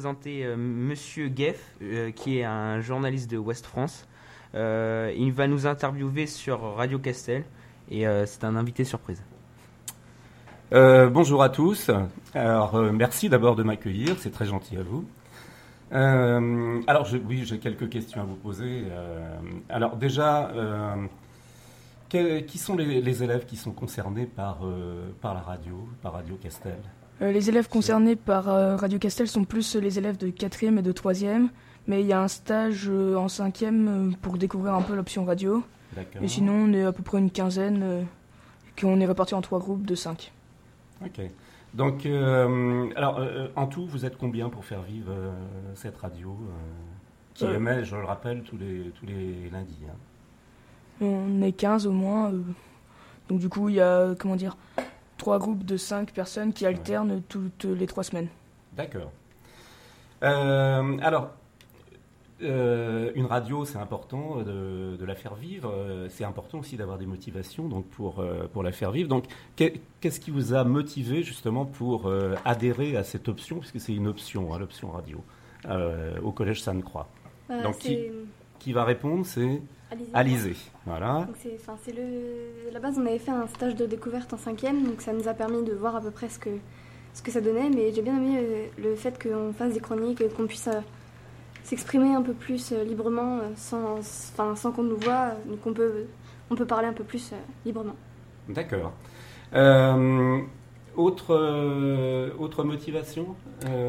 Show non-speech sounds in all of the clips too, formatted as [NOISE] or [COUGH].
je présenter Monsieur Geff, qui est un journaliste de Ouest France. il va nous interviewer sur Radio Castel et c'est un invité surprise. bonjour à tous. Alors, merci d'abord de m'accueillir, c'est très gentil à vous. alors, oui, j'ai quelques questions à vous poser. alors, déjà, qui sont les, élèves qui sont concernés par, euh, par la radio, par Radio Castel? euh, Les élèves concernés par euh, Radio Castel sont plus les élèves de 4e et de 3e, mais il y a un stage en 5e pour découvrir un peu l'option radio. Et sinon, on est à peu près une quinzaine, qu'on est répartis en trois groupes de 5. Ok. Donc, alors, en tout, vous êtes combien pour faire vivre cette radio qui émet, je le rappelle, tous les, tous les lundis hein? On est 15 au moins. Euh. donc du coup, il y a, comment dire, trois groupes de 5 personnes qui alternent toutes les trois semaines. D'accord. Euh, alors, euh, une radio, c'est important de, la faire vivre. C'est important aussi d'avoir des motivations donc pour, pour la faire vivre. Donc, qu'est-ce qui vous a motivé justement pour adhérer à cette option, puisque c'est une option, hein, l'option radio, au Collège Sainte-Croix Donc, qui, qui, va répondre? C'est Alizé. Voilà. c'est le. la base, on avait fait un stage de découverte en cinquième, donc ça nous a permis de voir à peu près ce que, ce que ça donnait. Mais j'ai bien aimé euh, le fait qu'on fasse des chroniques, qu'on puisse euh, s'exprimer un peu plus euh, librement, sans, enfin, sans qu'on nous voit. Donc on peut, on peut parler un peu plus librement. D'accord. autre, autre motivation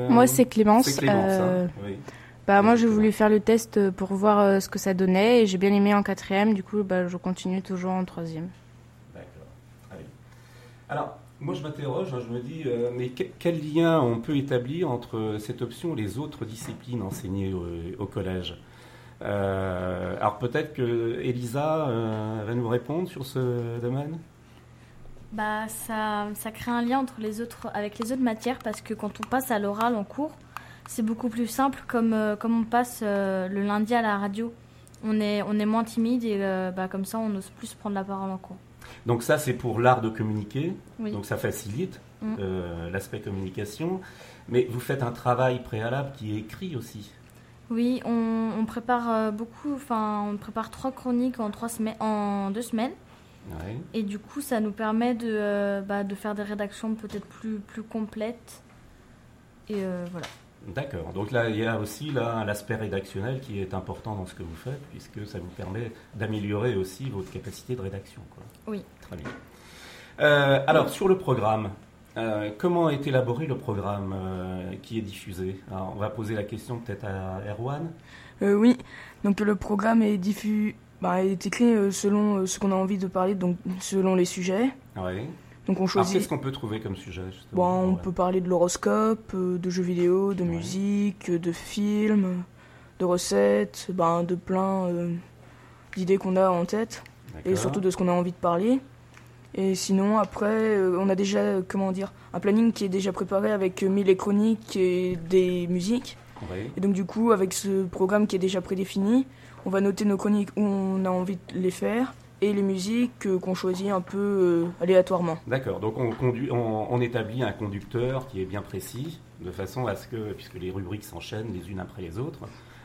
Moi, c'est Clémence. C'est Clémence, hein, oui. Bah, moi, j'ai voulu faire le test euh, pour voir euh, ce que ça donnait et j'ai bien aimé en quatrième. Du coup, bah, je continue toujours en troisième. D'accord. Alors, moi, je m'interroge, hein, je me dis, euh, mais quel lien on peut établir entre cette option et les autres disciplines enseignées au, collège? Alors, peut-être que Elisa va nous répondre sur ce domaine? Bah, ça, ça crée un lien entre les autres, avec les autres matières parce que quand on passe à l'oral en cours, c'est beaucoup plus simple comme, euh, comme on passe euh, le lundi à la radio. On est, on est moins timide et euh, bah, comme ça, on ose plus prendre la parole en cours. Donc ça, c'est pour l'art de communiquer. Donc ça facilite mm. l'aspect communication. Mais vous faites un travail préalable qui est écrit aussi. Oui, on, prépare beaucoup. Enfin, on prépare trois chroniques en trois semaines, en deux semaines. Et du coup, ça nous permet de, bah, de faire des rédactions peut-être plus, plus complètes. Et voilà. D'accord. Donc là, il y a aussi là l'aspect rédactionnel qui est important dans ce que vous faites, puisque ça vous permet d'améliorer aussi votre capacité de rédaction. Oui. Très bien. Euh, alors, sur le programme, euh, comment est élaboré le programme euh, qui est diffusé? Alors, On va poser la question peut-être à Erwan. oui, donc le programme est, diffus, bah, est écrit selon ce qu'on a envie de parler, donc selon les sujets. Oui. Donc on choisit. Qu'est-ce qu'on peut trouver comme sujet bon, On peut parler de l'horoscope, euh, de jeux vidéo, de musique, de films, de recettes, ben, de plein euh, d'idées qu'on a en tête et surtout de ce qu'on a envie de parler. Et sinon, après, euh, on a déjà, comment dire, un planning qui est déjà préparé avec mille chroniques et des musiques. Et donc, du coup, avec ce programme qui est déjà prédéfini, on va noter nos chroniques où on a envie de les faire et les musiques qu'on choisit un peu euh, aléatoirement. D'accord, donc on, conduit, on, établit un conducteur qui est bien précis, de façon à ce que, puisque les rubriques s'enchaînent les unes après les autres,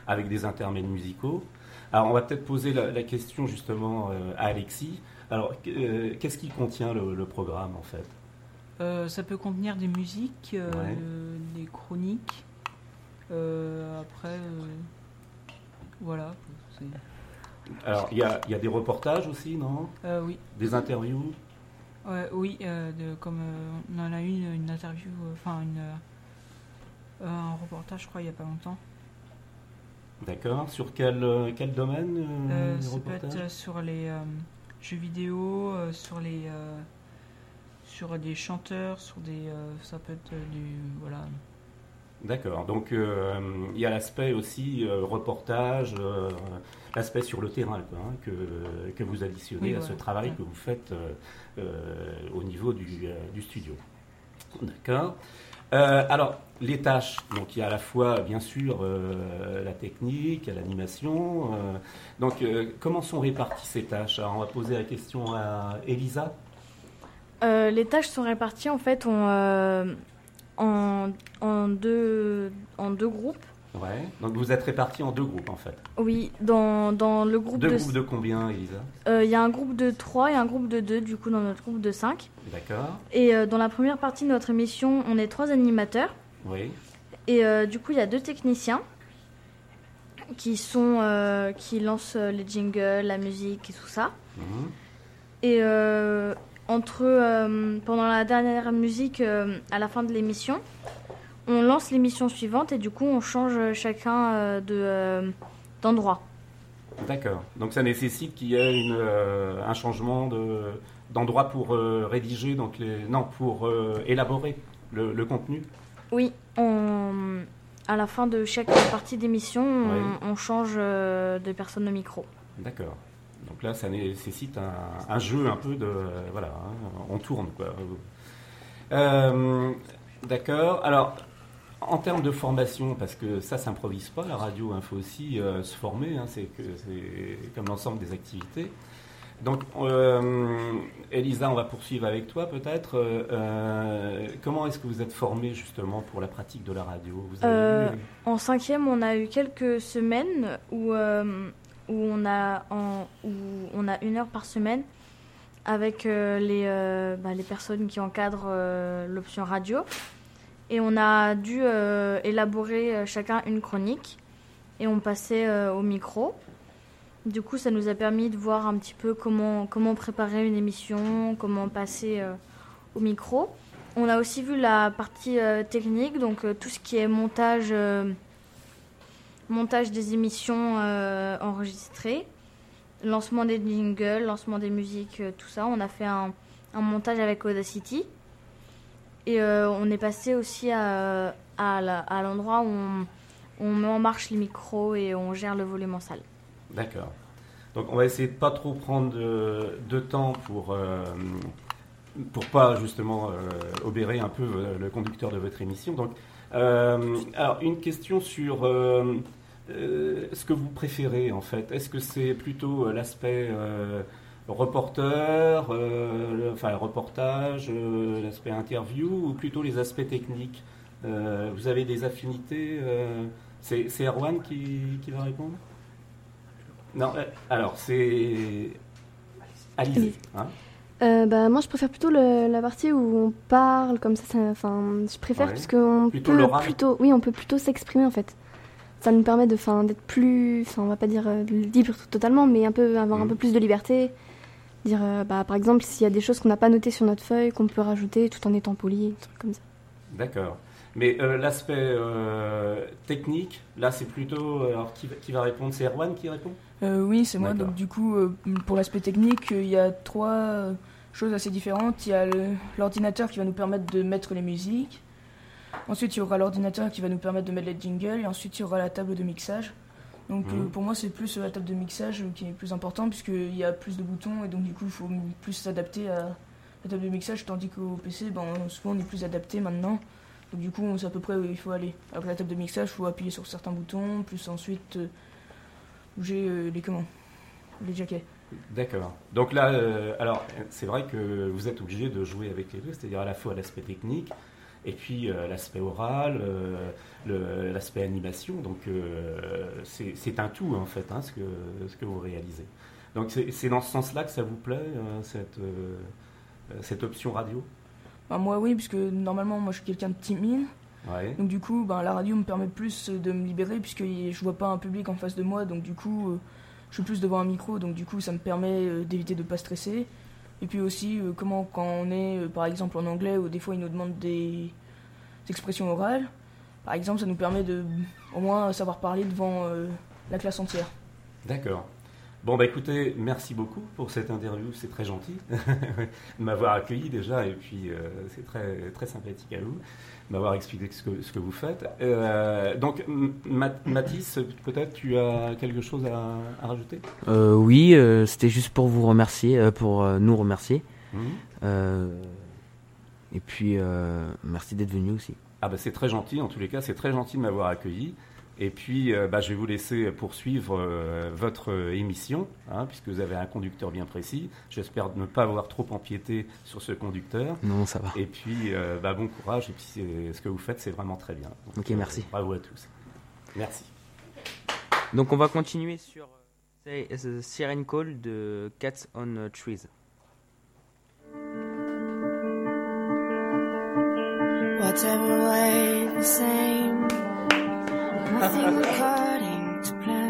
avec des intermèdes musicaux. Alors on va peut-être poser la, question justement euh, à Alexis. Alors euh, qu'est-ce qui contient le, programme en fait? Ça peut contenir des musiques, des chroniques, après, voilà. Alors, il y a, y a, des reportages aussi, non euh, Oui. Des interviews Oui, euh, de, comme euh, on en a eu une, interview, enfin, une, un reportage, je crois, il n'y a pas longtemps. D'accord. Sur quel, quel domaine Ça peut être sur les jeux vidéo, sur les sur des chanteurs, sur des ça peut être du voilà D'accord. Donc euh, il y a l'aspect aussi euh, reportage, euh, l'aspect sur le terrain hein, que, que, vous additionnez à ce travail que vous faites au niveau du, du studio. D'accord. alors les tâches, donc il y a à la fois bien sûr la technique, l'animation. donc comment sont réparties ces tâches? Alors, On va poser la question à Elisa. les tâches sont réparties en fait. On en, en, deux, en deux groupes. Ouais, donc vous êtes répartis en deux groupes en fait. Oui, dans, dans le groupe deux de... groupes de combien, Elisa? Il y a un groupe de 3 et un groupe de 2, du coup dans notre groupe de 5. D'accord. Et dans la première partie de notre émission, on est trois animateurs. Oui. Et du coup, il y a deux techniciens qui sont euh, qui lancent euh, les jingles, la musique et tout ça. Mhm. Et euh, entre pendant la dernière musique à la fin de l'émission, on lance l'émission suivante et du coup on change chacun de d'endroit. D'accord. Donc ça nécessite qu'il y ait une, un changement de d'endroit pour rédiger donc les non pour élaborer le, le contenu. Oui, on à la fin de chaque partie d'émission, on, change euh, de personne au micro. D'accord. Donc là, ça nécessite un, jeu un peu de. voilà, hein, on tourne quoi. Euh, d'accord. Alors, en termes de formation, parce que ça s'improvise pas, la radio, il faut aussi euh, se former, hein, c'est comme l'ensemble des activités. Donc, euh, Elisa, on va poursuivre avec toi peut-être. Euh, comment est-ce que vous êtes formée justement pour la pratique de la radio? En cinquième, on a eu quelques semaines où, où, on, a où on a une heure par semaine avec les, bah, les personnes qui encadrent l'option radio. Et on a dû élaborer chacun une chronique et on passait au micro. Du coup, ça nous a permis de voir un petit peu comment, comment préparer une émission, comment passer euh, au micro. On a aussi vu la partie euh, technique, donc euh, tout ce qui est montage, montage des émissions enregistrées, lancement des jingles, lancement des musiques, tout ça. On a fait un, montage avec Audacity. Et on est passé aussi à, l'endroit où on, met en marche les micros et on gère le volume en salle. D'accord. Donc on va essayer de pas trop prendre de, temps pour euh, pour pas justement euh, obérer un peu euh, le conducteur de votre émission. Donc alors une question sur ce que vous préférez en fait. Est-ce que c'est plutôt l'aspect reporter, enfin reportage, l'aspect interview ou plutôt les aspects techniques? Vous avez des affinités C'est Erwan qui, qui va répondre? Non, euh, alors c'est. Alizé. Hein euh, bah, moi, je préfère plutôt la partie où on parle comme ça. Enfin, je préfère parce qu'on peut plutôt, oui, on peut plutôt s'exprimer en fait. Ça nous permet de, d'être plus, enfin, on va pas dire euh, libre totalement, mais un peu avoir un mmh. peu plus de liberté. Dire, bah, par exemple, s'il y a des choses qu'on n'a pas notées sur notre feuille, qu'on peut rajouter tout en étant poli, comme ça. D'accord. Mais l'aspect technique, là, c'est plutôt. Alors, qui, qui va répondre? C'est Erwan qui répond? Euh, oui, c'est moi. Donc du coup, euh, pour l'aspect technique, il y a trois choses assez différentes. Il y a l'ordinateur qui va nous permettre de mettre les musiques. Ensuite, il y aura l'ordinateur qui va nous permettre de mettre les jingles. Et ensuite, il y aura la table de mixage. Donc euh, mmh. pour moi, c'est plus la table de mixage qui est plus important puisqu'il y a plus de boutons et donc du coup, il faut plus s'adapter à la table de mixage. Tandis qu'au PC, ben, souvent, on est plus adapté maintenant. Donc du coup, on sait à peu près où il faut aller. Alors que la table de mixage, il faut appuyer sur certains boutons, plus ensuite euh, les comment Les jaquets. D'accord. Donc là, euh, alors c'est vrai que vous êtes obligé de jouer avec les deux, c'est-à-dire à la fois l'aspect technique et puis euh, l'aspect oral, l'aspect animation. Donc c'est un tout en fait, hein, ce, que, ce que vous réalisez. Donc c'est dans ce sens-là que ça vous plaît, cette, cette option radio? Bah, Moi oui, puisque normalement moi je suis quelqu'un de timide. Donc du coup, ben, la radio me permet plus de me libérer puisque je vois pas un public en face de moi. Donc du coup, euh, je suis plus devant un micro. Donc du coup, ça me permet euh, d'éviter de pas stresser. Et puis aussi, euh, comment quand on est par exemple en anglais ou des fois ils nous demandent des, expressions orales. Par exemple, ça nous permet de au moins savoir parler devant la classe entière. D'accord. Bon, bah écoutez, merci beaucoup pour cette interview, c'est très gentil [LAUGHS] de m'avoir accueilli déjà, et puis c'est très, très sympathique à vous m'avoir expliqué ce que, ce que, vous faites. Euh, donc, Mathis, peut-être tu as quelque chose à, rajouter? Euh, Oui, euh, c'était juste pour vous remercier, pour nous remercier. Mmh. et puis, merci d'être venu aussi. Ah bah c'est très gentil, en tous les cas, c'est très gentil de m'avoir accueilli. Et puis, euh, bah, je vais vous laisser poursuivre euh, votre émission, hein, puisque vous avez un conducteur bien précis. J'espère ne pas avoir trop empiété sur ce conducteur. Non, ça va. Et puis, euh, bah, bon courage. Et puis, ce que vous faites, c'est vraiment très bien. ok, merci. bravo à tous. Merci. Donc, on va continuer sur Siren Call de Cats on Trees. Whatever way the same Nothing according to plan.